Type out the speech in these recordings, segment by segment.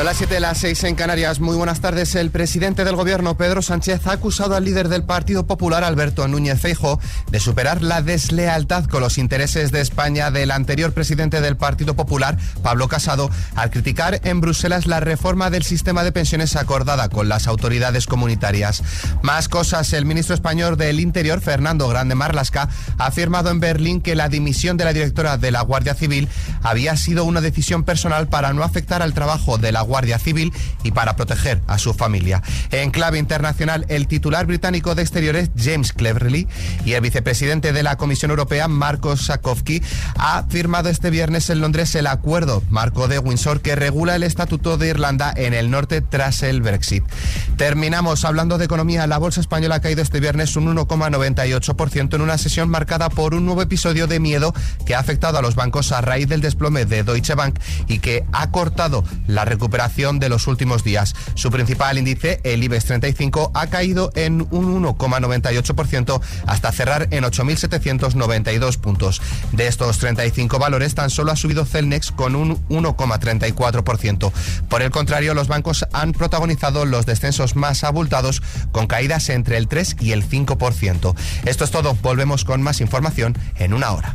Son las 7 de las 6 en Canarias. Muy buenas tardes. El presidente del gobierno, Pedro Sánchez, ha acusado al líder del Partido Popular, Alberto Núñez Feijo, de superar la deslealtad con los intereses de España del anterior presidente del Partido Popular, Pablo Casado, al criticar en Bruselas la reforma del sistema de pensiones acordada con las autoridades comunitarias. Más cosas. El ministro español del Interior, Fernando Grande Marlasca, ha afirmado en Berlín que la dimisión de la directora de la Guardia Civil había sido una decisión personal para no afectar al trabajo de la Guardia Civil y para proteger a su familia. En clave internacional, el titular británico de Exteriores, James Cleverly, y el vicepresidente de la Comisión Europea, Marcos Sakowski, ha firmado este viernes en Londres el acuerdo marco de Windsor que regula el estatuto de Irlanda en el norte tras el Brexit. Terminamos hablando de economía. La bolsa española ha caído este viernes un 1,98% en una sesión marcada por un nuevo episodio de miedo que ha afectado a los bancos a raíz del desplome de Deutsche Bank y que ha cortado la recuperación recuperación de los últimos días. Su principal índice, el IBEX 35, ha caído en un 1,98% hasta cerrar en 8.792 puntos. De estos 35 valores, tan solo ha subido Celnex con un 1,34%. Por el contrario, los bancos han protagonizado los descensos más abultados con caídas entre el 3 y el 5%. Esto es todo. Volvemos con más información en una hora.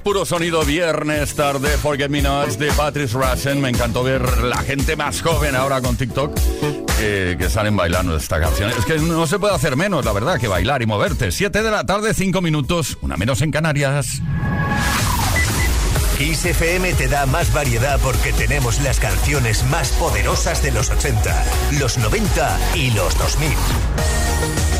Puro sonido viernes tarde, Forget Me Not de Patrice Russian. Me encantó ver la gente más joven ahora con TikTok que, salen bailando esta canción. Es que no se puede hacer menos, la verdad, que bailar y moverte. 7 de la tarde, 5 minutos, una menos en Canarias. Kiss te da más variedad porque tenemos las canciones más poderosas de los 80, los 90 y los 2000.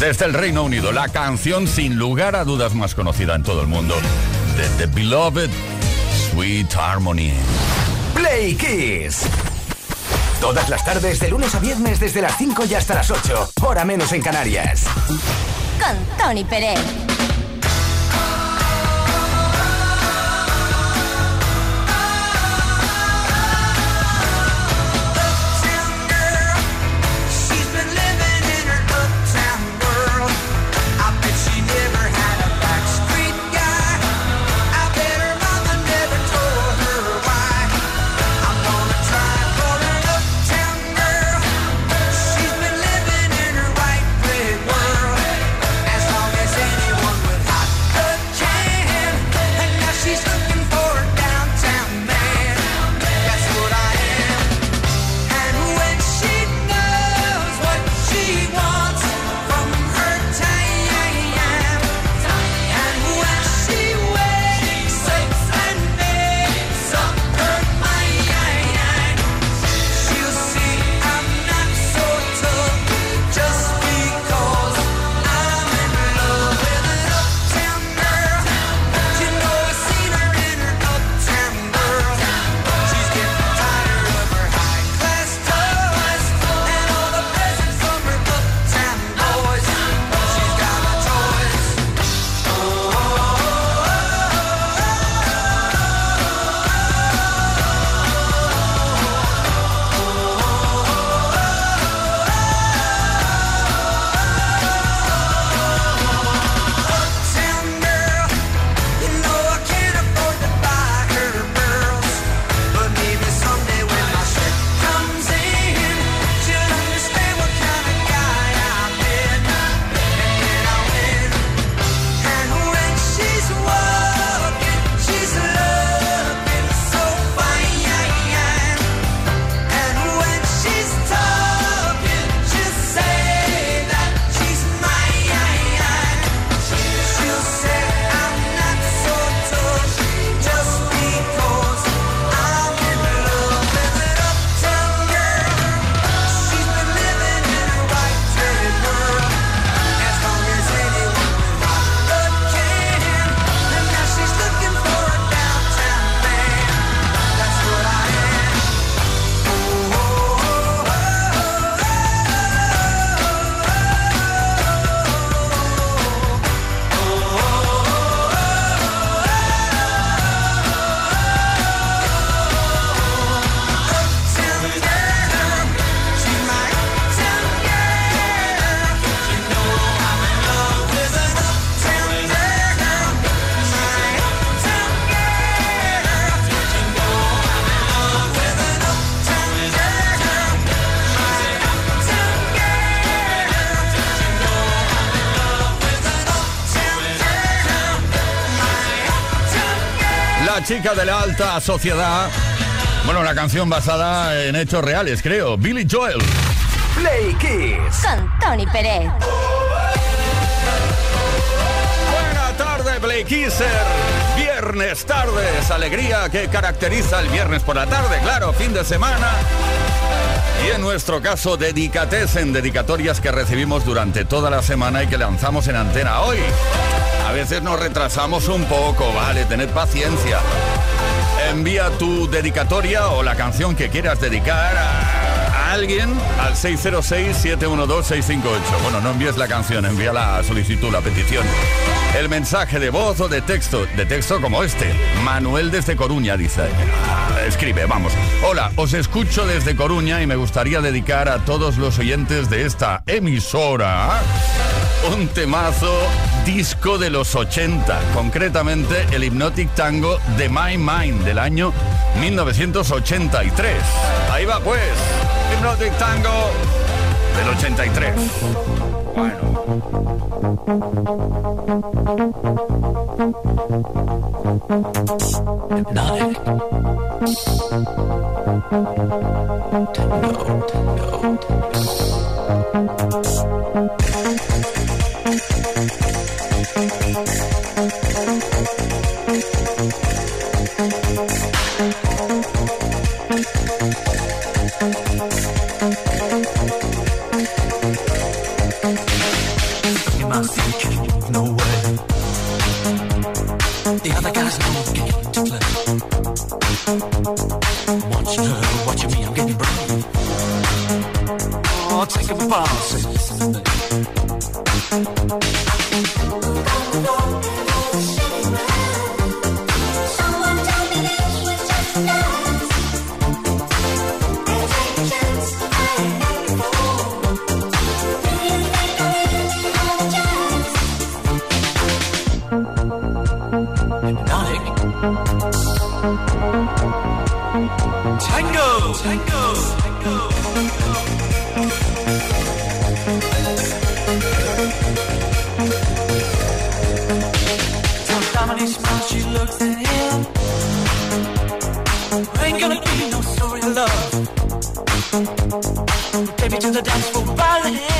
Desde el Reino Unido, la canción sin lugar a dudas más conocida en todo el mundo de The Beloved Sweet Harmony. Play Kiss. Todas las tardes, de lunes a viernes, desde las 5 y hasta las 8, hora menos en Canarias. Con Tony Pérez. Chica de la alta sociedad. Bueno, una canción basada en hechos reales, creo. Billy Joel. Play Kiss. Con Tony Pérez. Buena tarde, Play Kisser. Viernes tardes, alegría que caracteriza el viernes por la tarde, claro, fin de semana. Y en nuestro caso, dedicates en dedicatorias que recibimos durante toda la semana y que lanzamos en antena hoy. A veces nos retrasamos un poco, vale, tened paciencia. Envía tu dedicatoria o la canción que quieras dedicar a, alguien al 606-712-658. Bueno, no envíes la canción, envía la solicitud, la petición. El mensaje de voz o de texto, de texto como este. Manuel desde Coruña dice. Escribe, vamos. Hola, os escucho desde Coruña y me gustaría dedicar a todos los oyentes de esta emisora un temazo disco de los 80, concretamente el Hypnotic Tango de My Mind del año 1983. Ahí va pues, Hypnotic Tango del 83. Bueno. Hypnotic. Tango, tango, tango. Tell Dominique smile, she looks him. Ain't gonna be no love. To the dance floor, violin.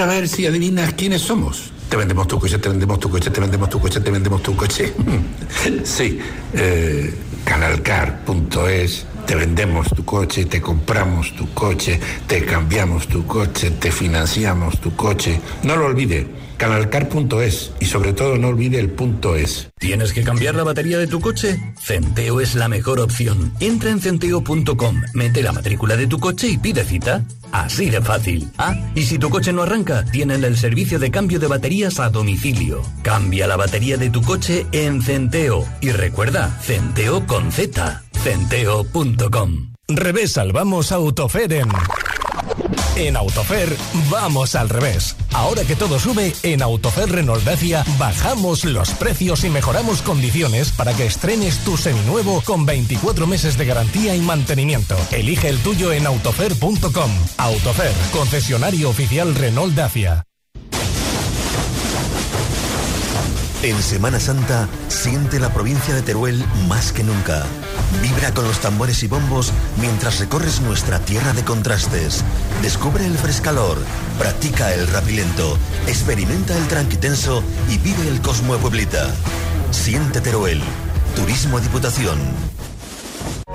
A ver, si adivinas quiénes somos. Te vendemos tu coche, te vendemos tu coche, te vendemos tu coche, te vendemos tu coche. sí, eh, canalcar.es, te vendemos tu coche, te compramos tu coche, te cambiamos tu coche, te financiamos tu coche. No lo olvide, canalcar.es y sobre todo no olvide el punto es. ¿Tienes que cambiar la batería de tu coche? Centeo es la mejor opción. Entra en centeo.com, mete la matrícula de tu coche y pide cita. Así de fácil. Ah, y si tu coche no arranca, tienen el servicio de cambio de baterías a domicilio. Cambia la batería de tu coche en Centeo. Y recuerda, Centeo con Z. Centeo.com. Revés salvamos Autofer en... Autofer vamos al revés. Ahora que todo sube, en Autofer Renault Dacia bajamos los precios y mejoramos condiciones para que estrenes tu seminuevo con 24 meses de garantía y mantenimiento. Elige el tuyo en autofer.com. Autofer, concesionario oficial Renault Dacia. En Semana Santa, siente la provincia de Teruel más que nunca. Vibra con los tambores y bombos mientras recorres nuestra tierra de contrastes. Descubre el frescalor, practica el rapilento, experimenta el tranquitenso y vive el Cosmo Pueblita. Siente Teruel. Turismo Diputación.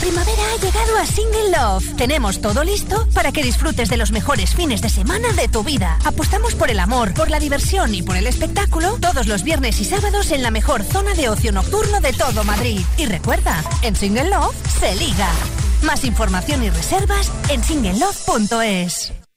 Primavera ha llegado a Single Love. Tenemos todo listo para que disfrutes de los mejores fines de semana de tu vida. Apostamos por el amor, por la diversión y por el espectáculo todos los viernes y sábados en la mejor zona de ocio nocturno de todo Madrid. Y recuerda, en Single Love se liga. Más información y reservas en singleLove.es.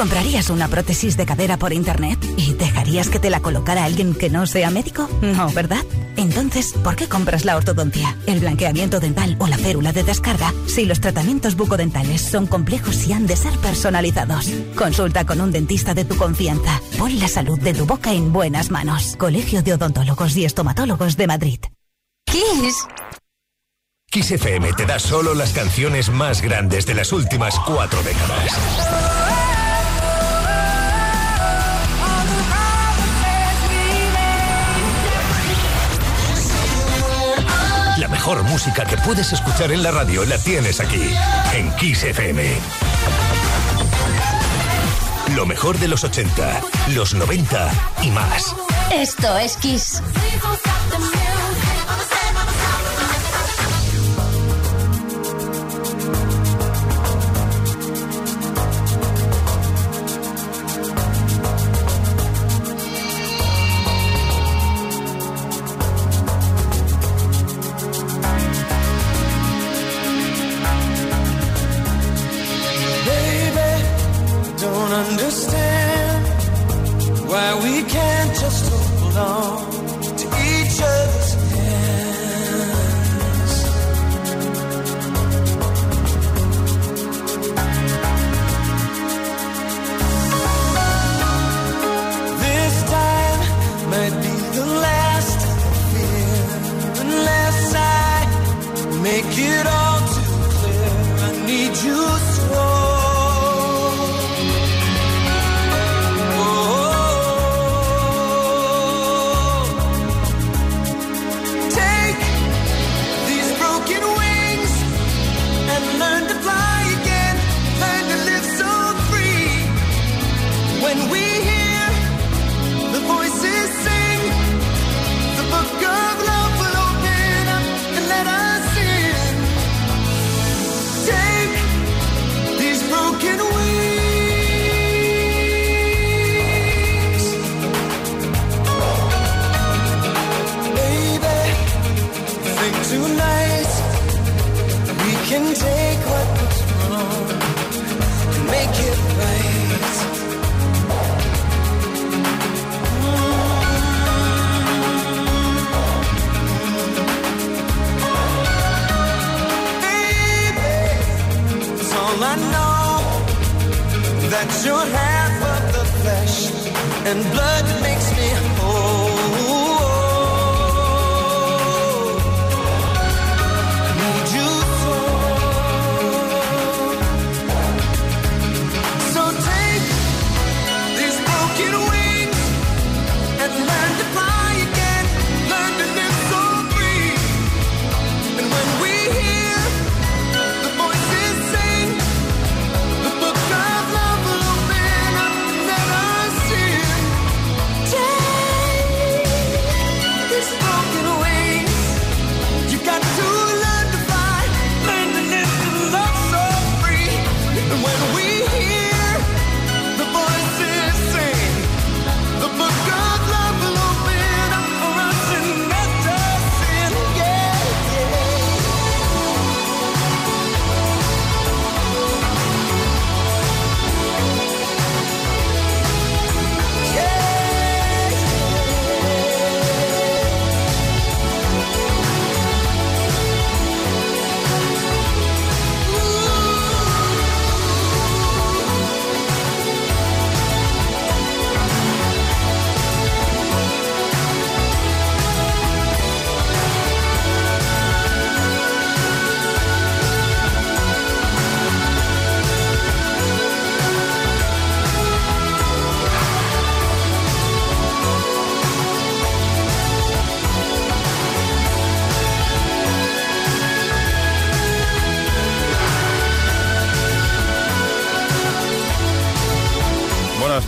¿Comprarías una prótesis de cadera por internet y dejarías que te la colocara alguien que no sea médico? No, ¿verdad? Entonces, ¿por qué compras la ortodoncia, el blanqueamiento dental o la férula de descarga si los tratamientos bucodentales son complejos y han de ser personalizados? Consulta con un dentista de tu confianza. Pon la salud de tu boca en buenas manos. Colegio de Odontólogos y Estomatólogos de Madrid. Kiss. Kiss FM te da solo las canciones más grandes de las últimas cuatro décadas. Mejor música que puedes escuchar en la radio la tienes aquí, en Kiss FM. Lo mejor de los 80, los 90 y más. Esto es Kiss.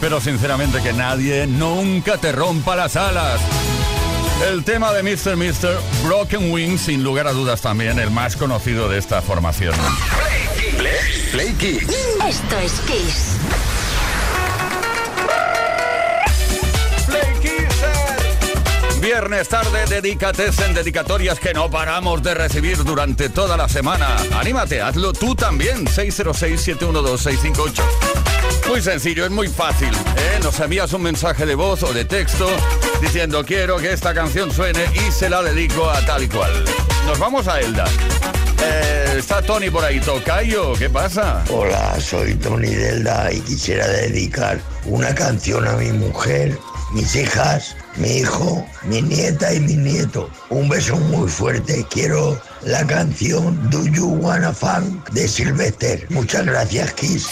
Espero sinceramente que nadie nunca te rompa las alas. El tema de Mr. Mr. Broken Wings, sin lugar a dudas también el más conocido de esta formación. Play, Play Kids. Esto es Kiss. Viernes tarde, dedicates en dedicatorias que no paramos de recibir durante toda la semana. Anímate, hazlo tú también. 606-712-658. Muy sencillo, es muy fácil. ¿eh? Nos envías un mensaje de voz o de texto diciendo quiero que esta canción suene y se la dedico a tal y cual. Nos vamos a Elda. Eh, está Tony por ahí. Tocayo, ¿qué pasa? Hola, soy Tony Delda y quisiera dedicar una canción a mi mujer, mis hijas, mi hijo, mi nieta y mi nieto. Un beso muy fuerte. Quiero la canción Do You Wanna Funk de Sylvester. Muchas gracias, Kiss.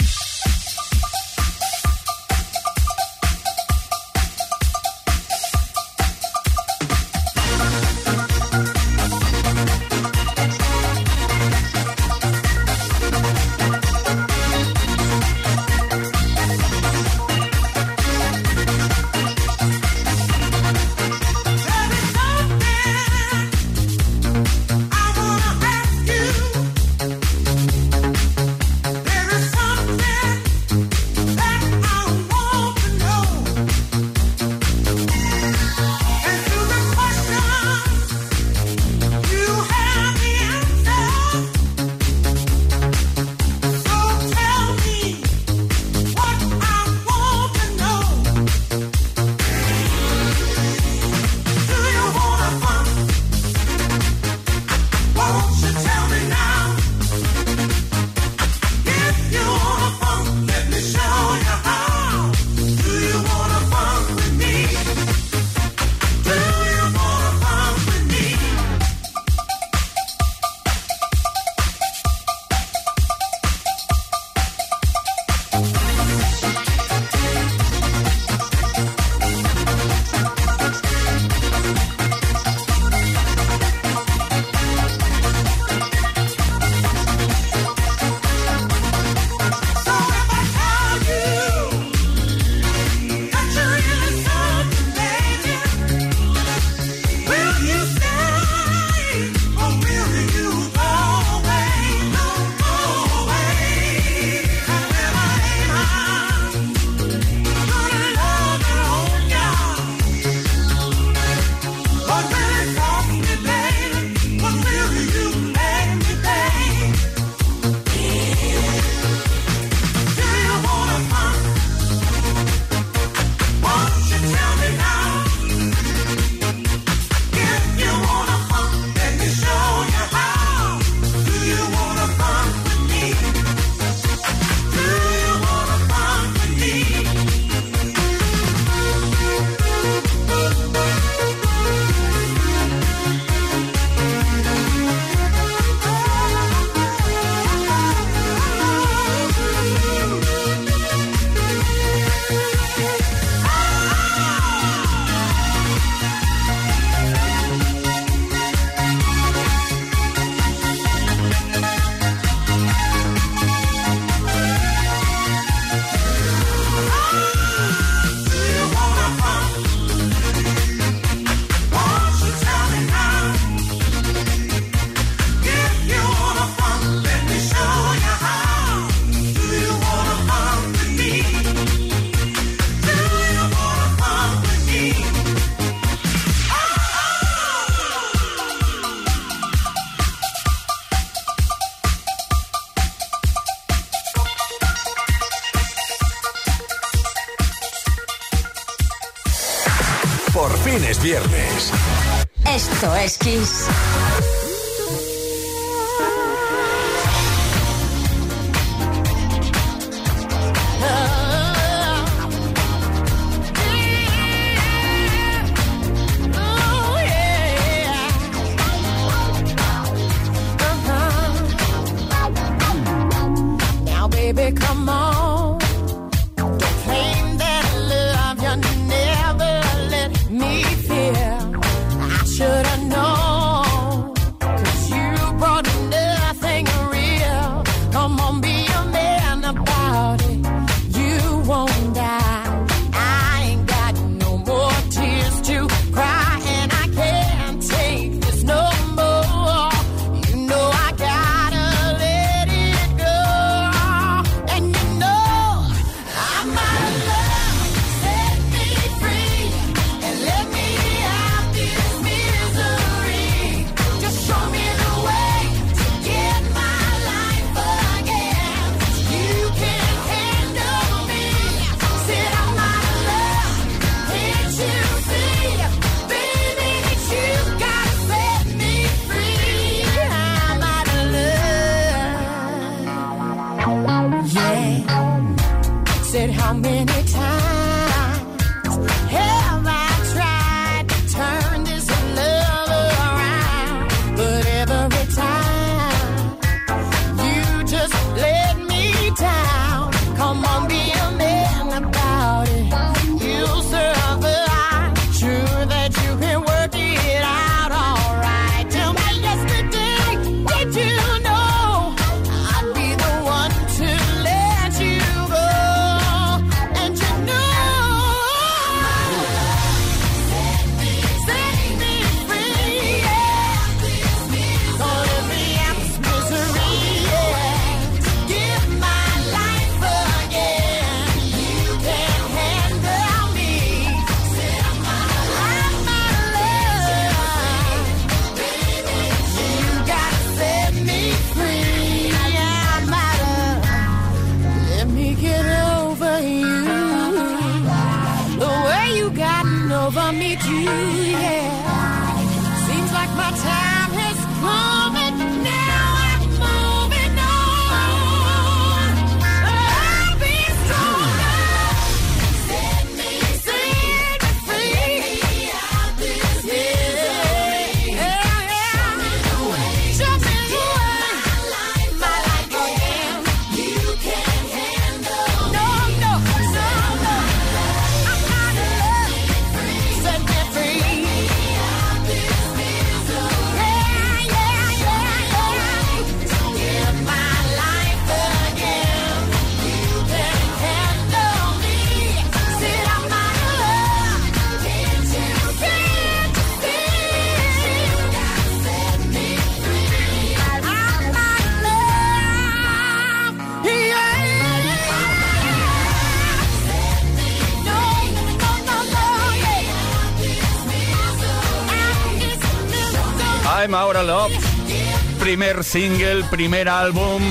Primer single, primer álbum,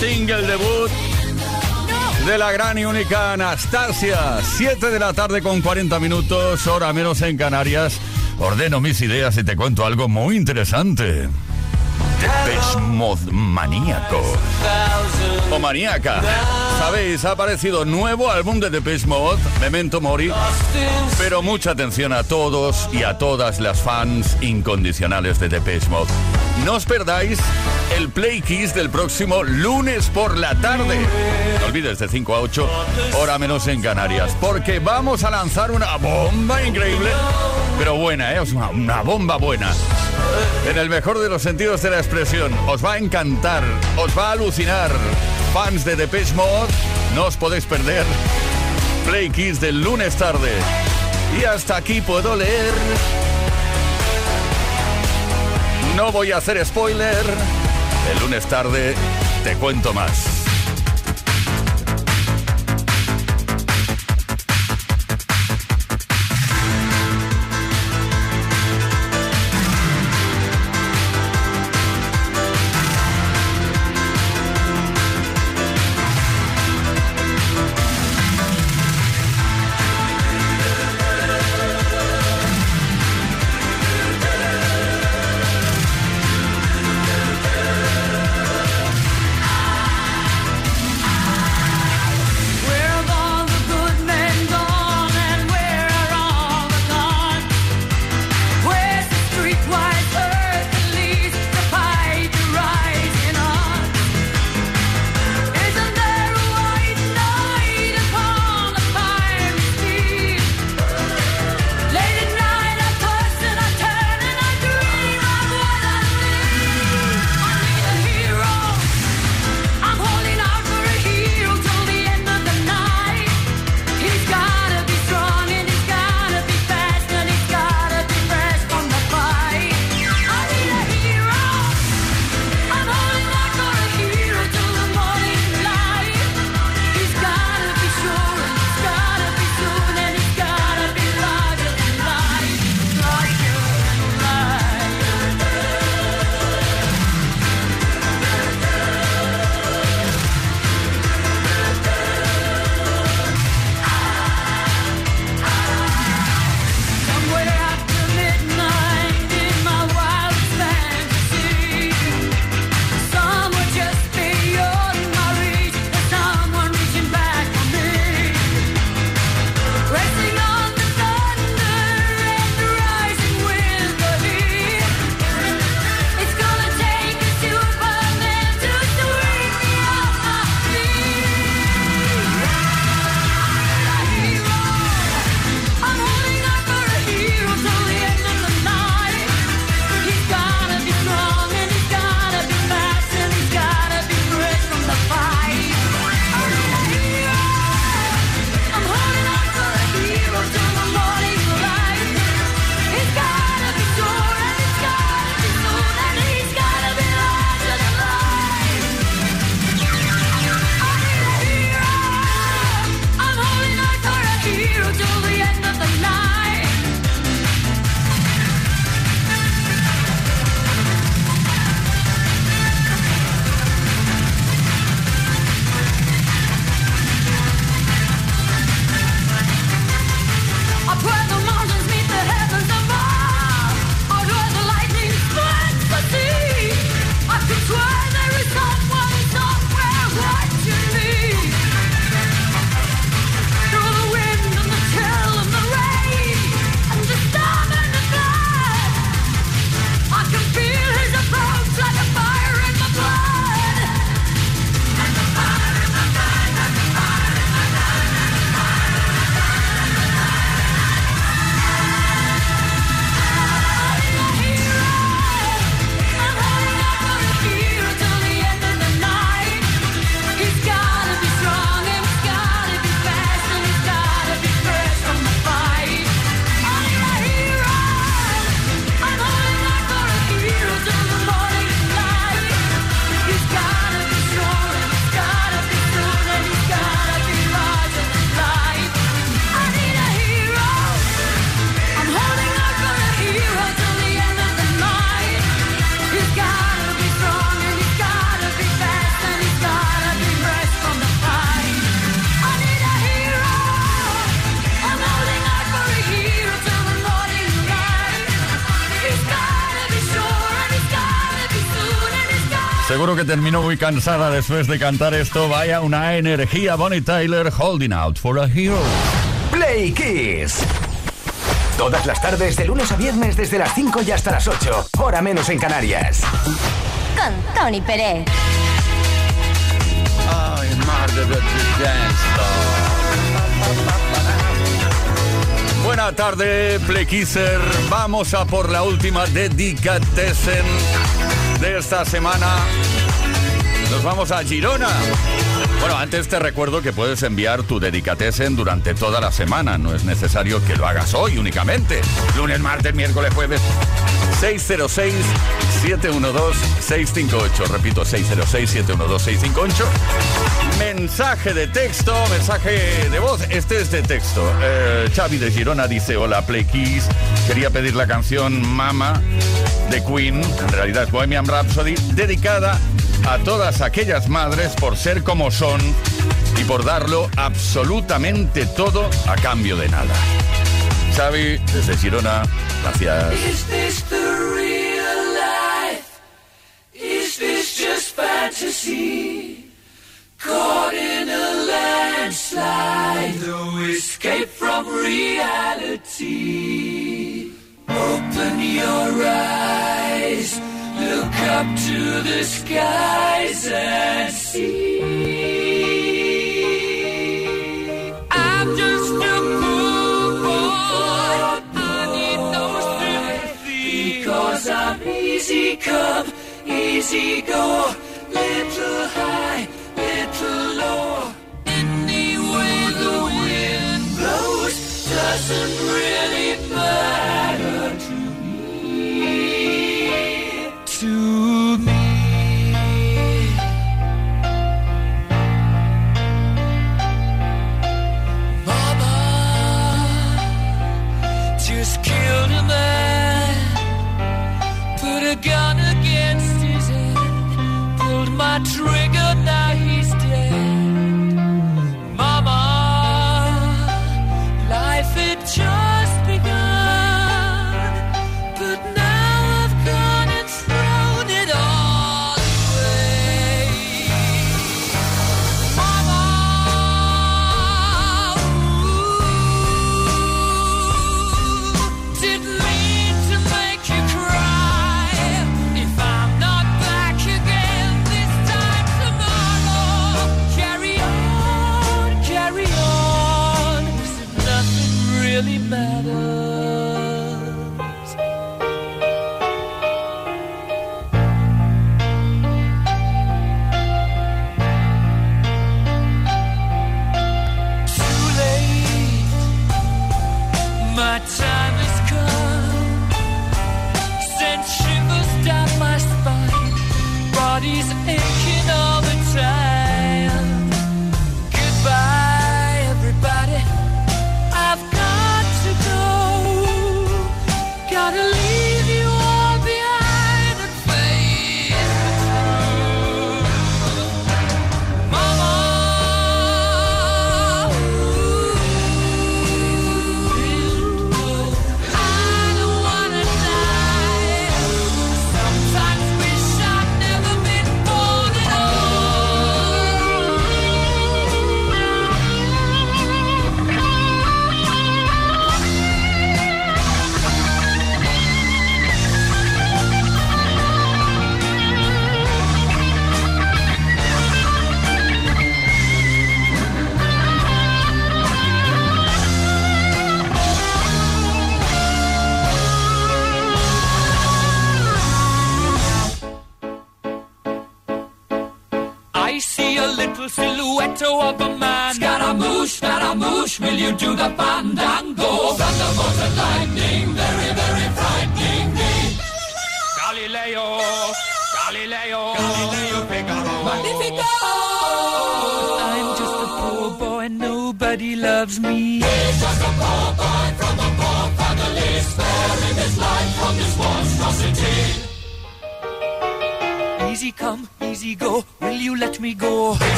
single debut de la gran y única Anastasia. 7 de la tarde con 40 minutos, hora menos en Canarias. Ordeno mis ideas y te cuento algo muy interesante. Depeche Mod maníaco. O maníaca. Sabéis, ha aparecido nuevo álbum de Depeche Mod, Memento Mori. Pero mucha atención a todos y a todas las fans incondicionales de Depeche Mod. No os perdáis el Play Kiss del próximo lunes por la tarde. No olvides de 5 a 8, hora menos en Canarias, porque vamos a lanzar una bomba increíble, pero buena, ¿eh? una, bomba buena. En el mejor de los sentidos de la expresión, os va a encantar, os va a alucinar. Fans de Depeche Mode, no os podéis perder. Play Kiss del lunes tarde. Y hasta aquí puedo leer no voy a hacer spoiler. El lunes tarde te cuento más. Seguro que terminó muy cansada después de cantar esto. Vaya una energía. Bonnie Tyler holding out for a hero. Play Kiss. Todas las tardes, de lunes a viernes, desde las 5 y hasta las 8. Hora menos en Canarias. Con Tony Pérez. Ay, mar de Buena tarde, Plequiser. Vamos a por la última dedicatessen esta semana. Nos vamos a Girona. Bueno, antes te recuerdo que puedes enviar tu dedicatessen durante toda la semana. No es necesario que lo hagas hoy únicamente. Lunes, martes, miércoles, jueves. 606-712-658. Repito, 606-712-658. Mensaje de texto, mensaje de voz. Este es de texto. Eh, Xavi de Girona dice, hola, Play. Quería pedir la canción Mama de Queen, en realidad Bohemian Rhapsody, dedicada a todas aquellas madres por ser como son y por darlo absolutamente todo a cambio de nada. Xavi, desde Girona, gracias. Is this the real life? Is this just fantasy? Caught in a landslide, no escape from reality. Open your eyes, look up to the skies and see. I'm just a poor Cause I'm easy come, easy go. Little high, little low. Any way the wind blows doesn't really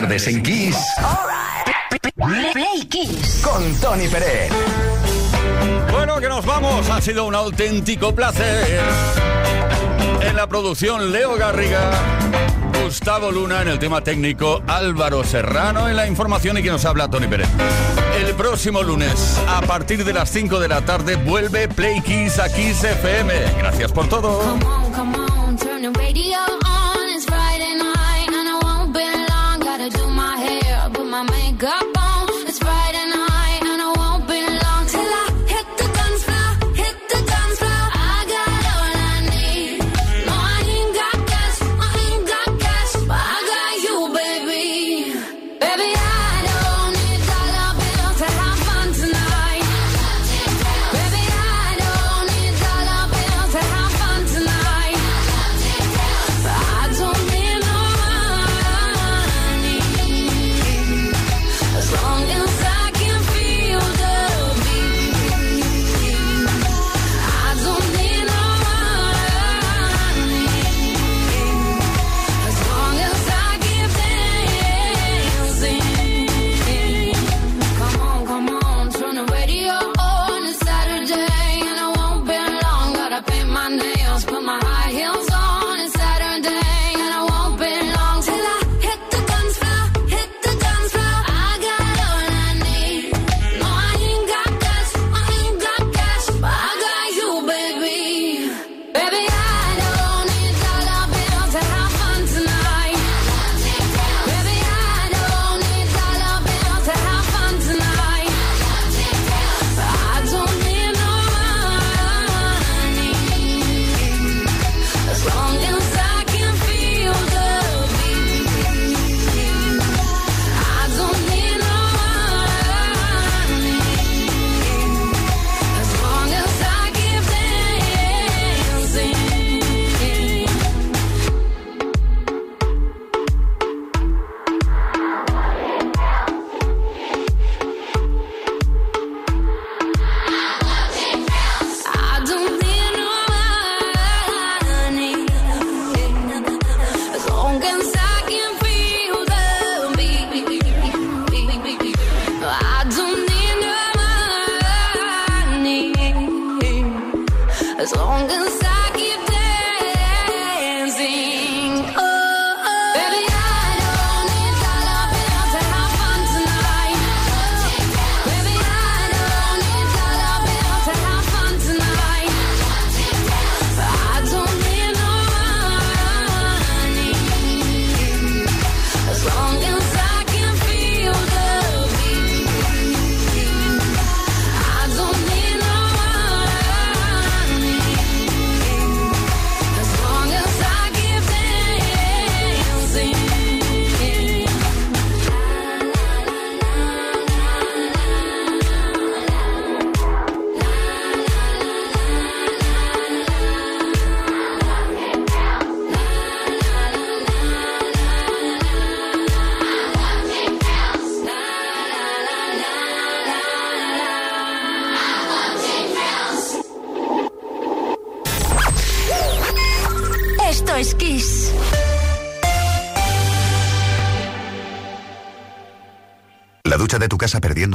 tardes en Kiss. Right. Play Kiss. Con Tony Pérez. Bueno, que nos vamos. Ha sido un auténtico placer. En la producción, Leo Garriga. Gustavo Luna en el tema técnico, Álvaro Serrano en la información y que nos habla Tony Pérez. El próximo lunes, a partir de las 5 de la tarde, vuelve Play Kiss a Kiss FM. Gracias por todo.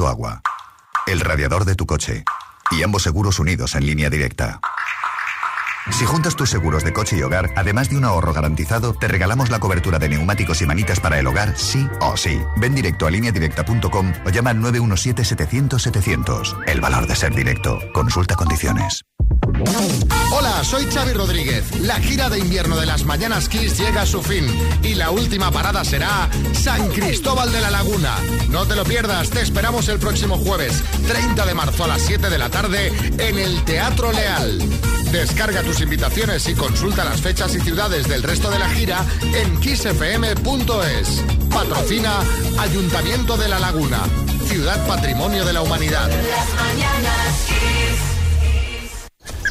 Agua, el radiador de tu coche y ambos seguros unidos en línea directa. Si juntas tus seguros de coche y hogar, además de un ahorro garantizado, te regalamos la cobertura de neumáticos y manitas para el hogar, sí o sí. Ven directo a lineadirecta.com o llama al 917-700-700. El valor de ser directo. Consulta condiciones. Hola, soy Xavi Rodríguez. La gira de invierno de las Mañanas Kiss llega a su fin y la última parada será San Cristóbal de la Laguna. No te lo pierdas, te esperamos el próximo jueves, 30 de marzo a las 7 de la tarde en el Teatro Leal. Descarga tus invitaciones y consulta las fechas y ciudades del resto de la gira en kissfm.es. Patrocina Ayuntamiento de la Laguna, Ciudad Patrimonio de la Humanidad.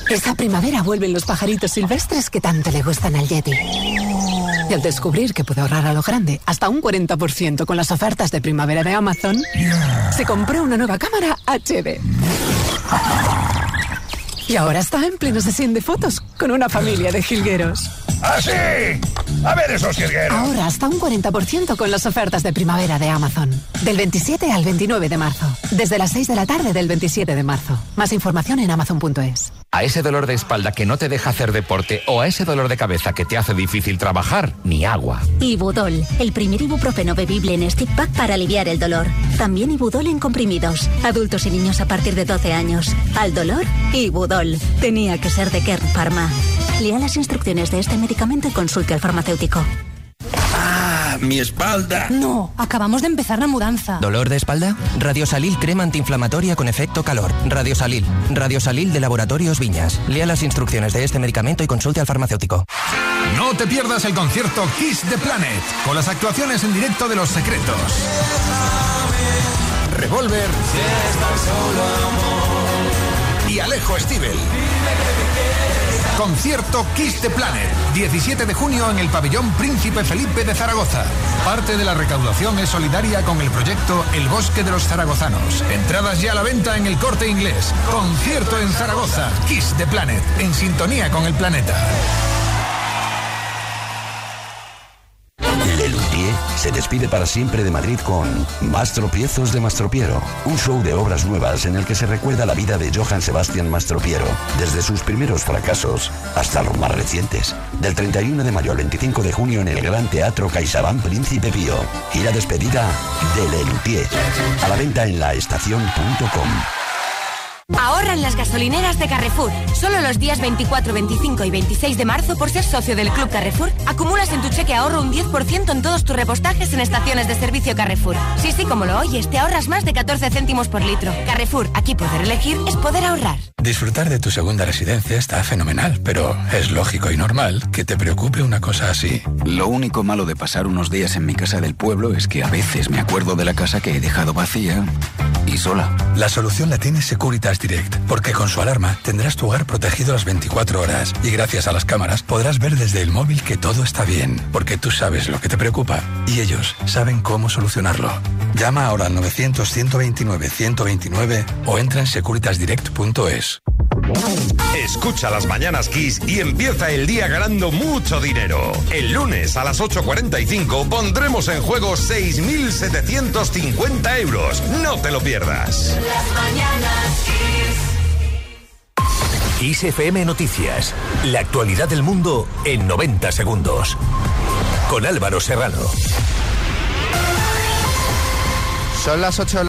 Esta primavera vuelven los pajaritos silvestres que tanto le gustan al Yeti. Y al descubrir que puede ahorrar a lo grande hasta un 40% con las ofertas de primavera de Amazon, se compró una nueva cámara HD. Y ahora está en pleno sesión de fotos con una familia de jilgueros. ¡Ah, sí! A ver esos jilgueros. Ahora hasta un 40% con las ofertas de primavera de Amazon. Del 27 al 29 de marzo. Desde las 6 de la tarde del 27 de marzo. Más información en amazon.es. A ese dolor de espalda que no te deja hacer deporte o a ese dolor de cabeza que te hace difícil trabajar, ni agua. Ibudol, el primer ibuprofeno bebible en stick pack para aliviar el dolor. También Ibudol en comprimidos. Adultos y niños a partir de 12 años. Al dolor, Ibudol. Tenía que ser de Kern Pharma. Lea las instrucciones de este medicamento y consulte al farmacéutico. ¡Ah! ¡Mi espalda! No, acabamos de empezar la mudanza. ¿Dolor de espalda? Radiosalil crema antiinflamatoria con efecto calor. Radiosalil. Radiosalil de Laboratorios Viñas. Lea las instrucciones de este medicamento y consulte al farmacéutico. No te pierdas el concierto Kiss the Planet con las actuaciones en directo de Los Secretos. Revolver y Alejo Stivel. Concierto Kiss the Planet, 17 de junio en el pabellón Príncipe Felipe de Zaragoza. Parte de la recaudación es solidaria con el proyecto El Bosque de los Zaragozanos. Entradas ya a la venta en el corte inglés. Concierto en Zaragoza, Kiss the Planet, en sintonía con el planeta. Se despide para siempre de Madrid con Mastropiezos de Mastropiero, un show de obras nuevas en el que se recuerda la vida de Johann Sebastian Mastropiero, desde sus primeros fracasos hasta los más recientes. Del 31 de mayo al 25 de junio en el Gran Teatro CaixaBank Príncipe Pío. Gira despedida de Lelutier. A la venta en laestacion.com. Ahorra en las gasolineras de Carrefour. Solo los días 24, 25 y 26 de marzo, por ser socio del Club Carrefour, acumulas en tu cheque ahorro un 10% en todos tus repostajes en estaciones de servicio Carrefour. Sí, sí, como lo oyes, te ahorras más de 14 céntimos por litro. Carrefour, aquí poder elegir es poder ahorrar. Disfrutar de tu segunda residencia está fenomenal, pero es lógico y normal que te preocupe una cosa así. Lo único malo de pasar unos días en mi casa del pueblo es que a veces me acuerdo de la casa que he dejado vacía y sola. La solución la tiene Securitas Direct, porque con su alarma tendrás tu hogar protegido las 24 horas y gracias a las cámaras podrás ver desde el móvil que todo está bien, porque tú sabes lo que te preocupa y ellos saben cómo solucionarlo. Llama ahora al 900-129-129 o entra en securitasdirect.es. Escucha las mañanas Kiss y empieza el día ganando mucho dinero. El lunes a las 8.45 pondremos en juego 6.750 euros. No te lo pierdas. Kiss FM Noticias. La actualidad del mundo en 90 segundos. Con Álvaro Serrano. Son las 8